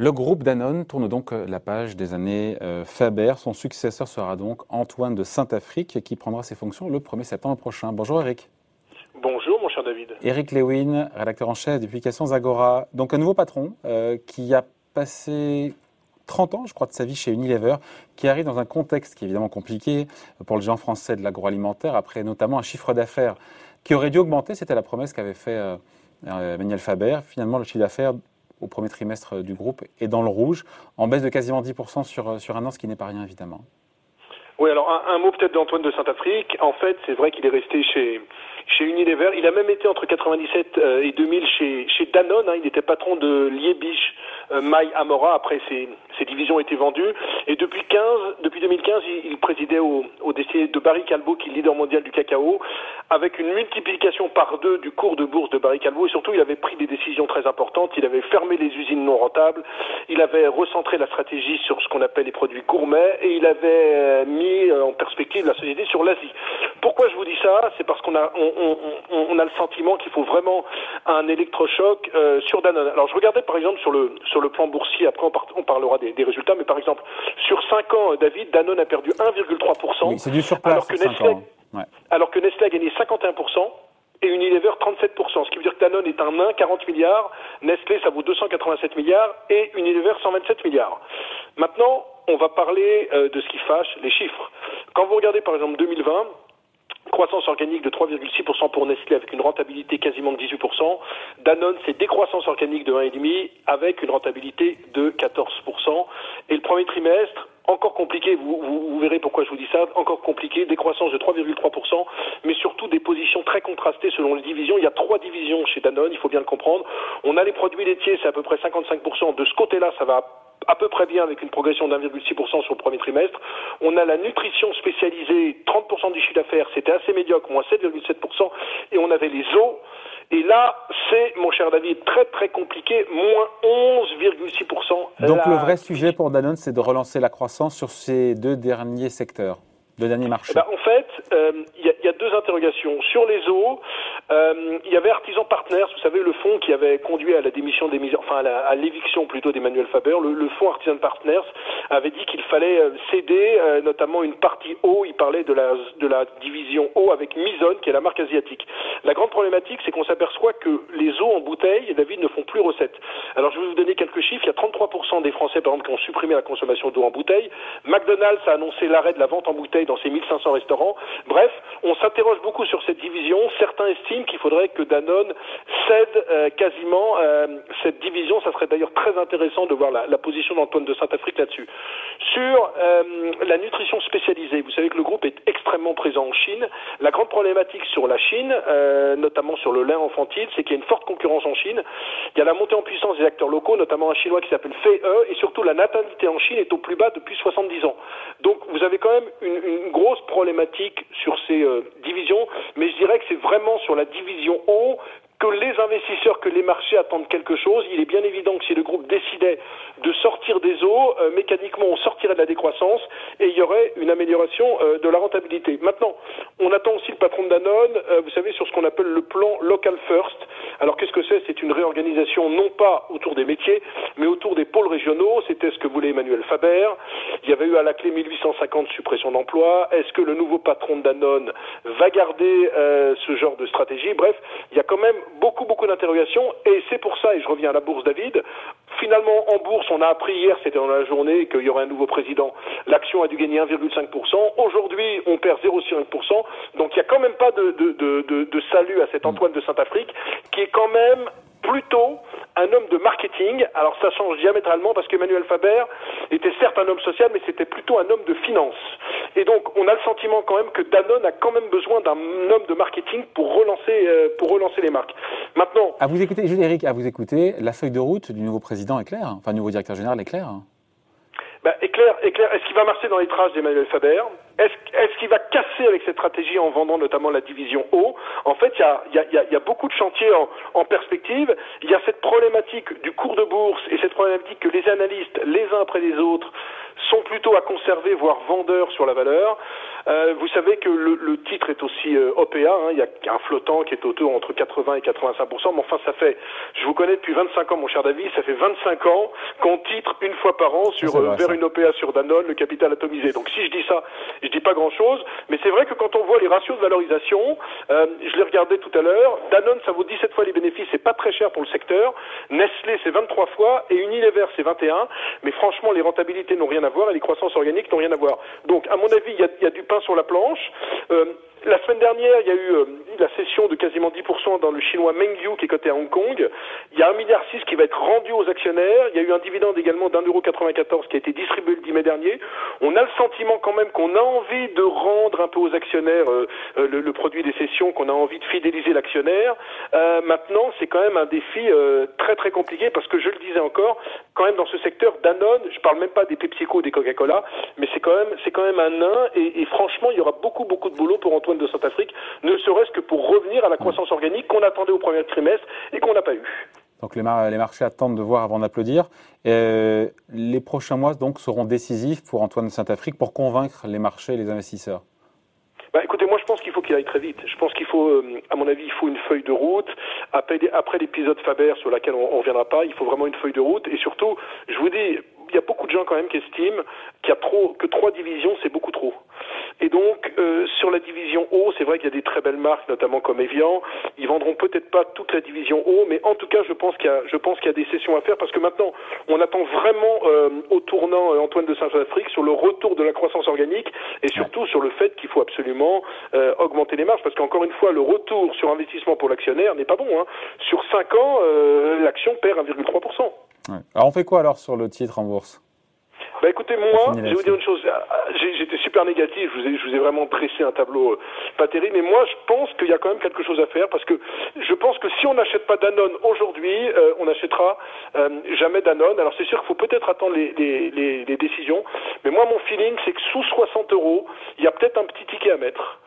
Le groupe Danone tourne donc euh, la page des années euh, Faber. Son successeur sera donc Antoine de Saint-Afrique qui prendra ses fonctions le 1er septembre prochain. Bonjour Eric. Bonjour mon cher David. Eric Lewin, rédacteur en chef des publications Agora. Donc un nouveau patron euh, qui a passé 30 ans, je crois, de sa vie chez Unilever, qui arrive dans un contexte qui est évidemment compliqué pour le géant français de l'agroalimentaire, après notamment un chiffre d'affaires qui aurait dû augmenter. C'était la promesse qu'avait fait Emmanuel Faber. Finalement, le chiffre d'affaires au premier trimestre du groupe est dans le rouge, en baisse de quasiment 10% sur, sur un an, ce qui n'est pas rien évidemment. Oui, alors un, mot peut-être d'Antoine de Saint-Afrique. En fait, c'est vrai qu'il est resté chez chez Unilever. Il a même été entre 97 euh, et 2000 chez, chez Danone. Hein. Il était patron de Liebig, euh, Mai Amora. Après, ses, ses divisions ont été vendues. Et depuis 15, depuis 2015, il, il présidait au, au de Barry Calvo, qui est leader mondial du cacao, avec une multiplication par deux du cours de bourse de Barry Calvo. Et surtout, il avait pris des décisions très importantes. Il avait fermé les usines non rentables. Il avait recentré la stratégie sur ce qu'on appelle les produits gourmets. Et il avait euh, mis en perspective la société sur l'Asie. Pourquoi je vous dis ça? C'est parce qu'on a, on, on, on, a le sentiment qu'il faut vraiment un électrochoc euh, sur Danone. Alors je regardais par exemple sur le sur le plan boursier. Après on, parlera des, des, résultats, mais par exemple sur 5 ans, David, Danone a perdu 1,3 oui, c'est du surplace. Alors que Nestlé, ouais. alors que Nestlé a gagné 51 et Unilever 37%, ce qui veut dire que Danone est un nain, 40 milliards, Nestlé ça vaut 287 milliards et Unilever 127 milliards. Maintenant, on va parler euh, de ce qui fâche, les chiffres. Quand vous regardez par exemple 2020, croissance organique de 3,6% pour Nestlé avec une rentabilité quasiment de 18%. Danone, c'est décroissance organique de 1,5% avec une rentabilité de 14%. Et le premier trimestre, encore compliqué, vous, vous, verrez pourquoi je vous dis ça, encore compliqué, décroissance de 3,3%, mais surtout des positions très contrastées selon les divisions. Il y a trois divisions chez Danone, il faut bien le comprendre. On a les produits laitiers, c'est à peu près 55%. De ce côté-là, ça va à peu près bien avec une progression d'1,6% sur le premier trimestre. On a la nutrition spécialisée, 30% du chiffre d'affaires, c'était assez médiocre, moins 7,7%, et on avait les eaux. Et là, c'est, mon cher David, très très compliqué, moins 11,6%. Donc le vrai sujet pour Danone, c'est de relancer la croissance sur ces deux derniers secteurs, deux derniers marchés. Eh ben, en fait, euh, il y, y, a deux interrogations. Sur les eaux, euh, il y avait Artisan Partners, vous savez, le fonds qui avait conduit à la démission des enfin à l'éviction plutôt d'Emmanuel Faber. Le, le, fonds Artisan Partners avait dit qu'il fallait euh, céder euh, notamment une partie eau. Il parlait de la, de la division eau avec Mizone, qui est la marque asiatique. La grande problématique, c'est qu'on s'aperçoit que les eaux en bouteille, David, ne font plus recette. Alors je vais vous donner quelques chiffres. Il y a 33% des Français, par exemple, qui ont supprimé la consommation d'eau en bouteille. McDonald's a annoncé l'arrêt de la vente en bouteille dans ses 1500 restaurants. Bref, on s'interroge beaucoup sur cette division. Certains estiment qu'il faudrait que Danone cède euh, quasiment euh, cette division. Ça serait d'ailleurs très intéressant de voir la, position d'Antoine de Saint-Afrique là-dessus. Sur euh, la nutrition spécialisée, vous savez que le groupe est extrêmement présent en Chine. La grande problématique sur la Chine, euh, notamment sur le lait infantile, c'est qu'il y a une forte concurrence en Chine. Il y a la montée en puissance des acteurs locaux, notamment un chinois qui s'appelle Fei et surtout la natalité en Chine est au plus bas depuis 70 ans. Donc vous avez quand même une, une grosse problématique sur ces euh, divisions, mais je dirais que c'est vraiment sur la division que les investisseurs, que les marchés attendent quelque chose. Il est bien évident que si le groupe décidait de sortir des eaux, euh, mécaniquement on sortirait de la décroissance et il y aurait une amélioration euh, de la rentabilité. Maintenant, on attend aussi le patron de Danone, euh, vous savez, sur ce qu'on appelle le plan Local First. Alors qu'est-ce que c'est? C'est une réorganisation non pas autour des métiers, mais autour des pôles régionaux. C'était ce que voulait Emmanuel Faber. Il y avait eu à la clé 1850 suppressions d'emplois. Est-ce que le nouveau patron de Danone va garder ce genre de stratégie? Bref, il y a quand même beaucoup, beaucoup d'interrogations. Et c'est pour ça, et je reviens à la bourse, David, finalement, en bourse, on a appris hier, c'était dans la journée, qu'il y aurait un nouveau président. L'action a dû gagner 1,5%. Aujourd'hui, on perd 0,5%. Donc il n'y a quand même pas de, de, de, de, salut à cet Antoine de Saint-Afrique, qui est quand même plutôt un homme de marketing. Alors ça change diamétralement parce qu'Emmanuel Faber était certes un homme social, mais c'était plutôt un homme de finance. Et donc on a le sentiment quand même que Danone a quand même besoin d'un homme de marketing pour relancer, euh, pour relancer les marques. Maintenant. À vous écouter, Eric, à vous écouter, la feuille de route du nouveau président est claire, enfin nouveau directeur général est claire. Bah, éclair, éclair, est-ce qu'il va marcher dans les traces d'Emmanuel Faber? Est-ce est qu'il va casser avec cette stratégie en vendant notamment la division eau En fait, il y a, y, a, y a, beaucoup de chantiers en, en perspective. Il y a cette problématique du cours de bourse et cette problématique que les analystes, les uns après les autres, sont plutôt à conserver, voire vendeurs sur la valeur. Euh, vous savez que le, le titre est aussi euh, OPA, hein, il y a un flottant qui est autour entre 80 et 85 mais enfin ça fait, je vous connais depuis 25 ans mon cher David, ça fait 25 ans qu'on titre une fois par an sur euh, vers une OPA sur Danone, le capital atomisé. Donc si je dis ça, je dis pas grand-chose, mais c'est vrai que quand on voit les ratios de valorisation, euh, je l'ai regardé tout à l'heure, Danone ça vaut 17 fois les bénéfices, c'est pas très cher pour le secteur, Nestlé c'est 23 fois. Et Unilever c'est 21, mais franchement les rentabilités n'ont rien à voir et les croissances organiques n'ont rien à voir. Donc à mon avis, il y a, y a du pain sur la planche. Euh, la semaine dernière, il y a eu euh, la session de quasiment 10% dans le chinois Mengyu qui est coté à Hong Kong. Il y a un milliard qui va être rendu aux actionnaires. Il y a eu un dividende également d'un euro 94 qui a été distribué le 10 mai dernier. On a le sentiment quand même qu'on a envie de rendre un peu aux actionnaires euh, le, le, produit des sessions, qu'on a envie de fidéliser l'actionnaire. Euh, maintenant, c'est quand même un défi très très compliqué parce que je le disais encore, quand même dans ce secteur, Danone, je parle même pas des PepsiCo, des Coca-Cola, mais c'est quand même c'est quand même un nain et, et franchement, il y aura beaucoup beaucoup de boulot pour Antoine de Saint-Afrique, ne serait-ce que pour revenir à la croissance organique qu'on attendait au premier trimestre et qu'on n'a pas eu. Donc les, mar les, marchés attendent de voir avant d'applaudir. Euh, les prochains mois donc seront décisifs pour Antoine de Saint-Afrique pour convaincre les marchés et les investisseurs. Bah, écoutez, moi je pense qu'il faut qu'il aille très vite. Je pense qu'il faut, euh, à mon avis, il faut une feuille de route. Après, après l'épisode Faber sur laquelle on ne reviendra pas, il faut vraiment une feuille de route. Et surtout, je vous dis, il y a beaucoup de gens quand même qui estiment qu'il y a trop, que trois divisions, c'est beaucoup trop. Et donc, euh, sur la division haut, c'est vrai qu'il y a des très belles marques, notamment comme Evian. Ils vendront peut-être pas toute la division haut, mais en tout cas, je pense qu'il y a, je pense qu'il y a des sessions à faire parce que maintenant, on attend vraiment euh, au tournant euh, Antoine de Saint-Afrique sur le retour de la croissance organique et surtout sur le fait qu'il faut absolument euh, augmenter les marges parce qu'encore une fois, le retour sur investissement pour l'actionnaire n'est pas bon. Hein. Sur 5 ans, euh, l'action perd 1,3%. Ouais. Alors on fait quoi alors sur le titre en bourse? Bah écoutez, moi, je vais vous dire une chose. J'étais super négatif. Je vous, ai, je vous ai vraiment dressé un tableau euh, pas terrible. Mais moi, je pense qu'il y a quand même quelque chose à faire parce que je pense que si on n'achète pas Danone aujourd'hui, euh, on n'achètera euh, jamais Danone. Alors c'est sûr qu'il faut peut-être attendre les, les, les, les, décisions. Mais moi, mon feeling, c'est que sous 60 euros, il y a peut-être un petit ticket à mettre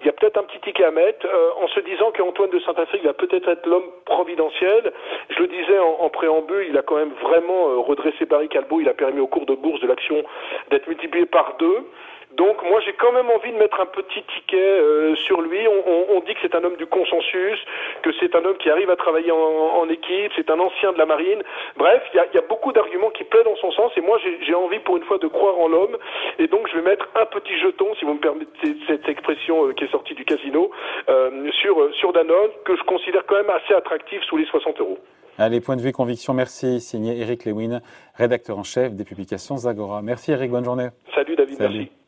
il y a peut-être un petit ticket à mettre euh, en se disant qu'Antoine de Saint-Afrique va peut-être être, l'homme providentiel. Je le disais en, en, préambule, il a quand même vraiment euh, redressé Barry Calbo, il a permis au cours de bourse de l'action d'être multiplié par deux. Donc moi j'ai quand même envie de mettre un petit ticket euh, sur lui. On, on, on dit que c'est un homme du consensus, que c'est un homme qui arrive à travailler en, en équipe, c'est un ancien de la marine. Bref, il y a, y a, beaucoup d'arguments qui plaident dans son sens et moi j'ai envie pour une fois de croire en l'homme et donc je vais mettre un petit jeton, si vous me permettez cette expression euh, qui est sortie du casino, euh, sur, sur Danone que je considère quand même assez attractif sous les 60 euros. Allez, point de vue conviction, merci. Signé Eric Lewin, rédacteur en chef des publications Zagora. Merci Eric, bonne journée. Salut David, Salut. merci.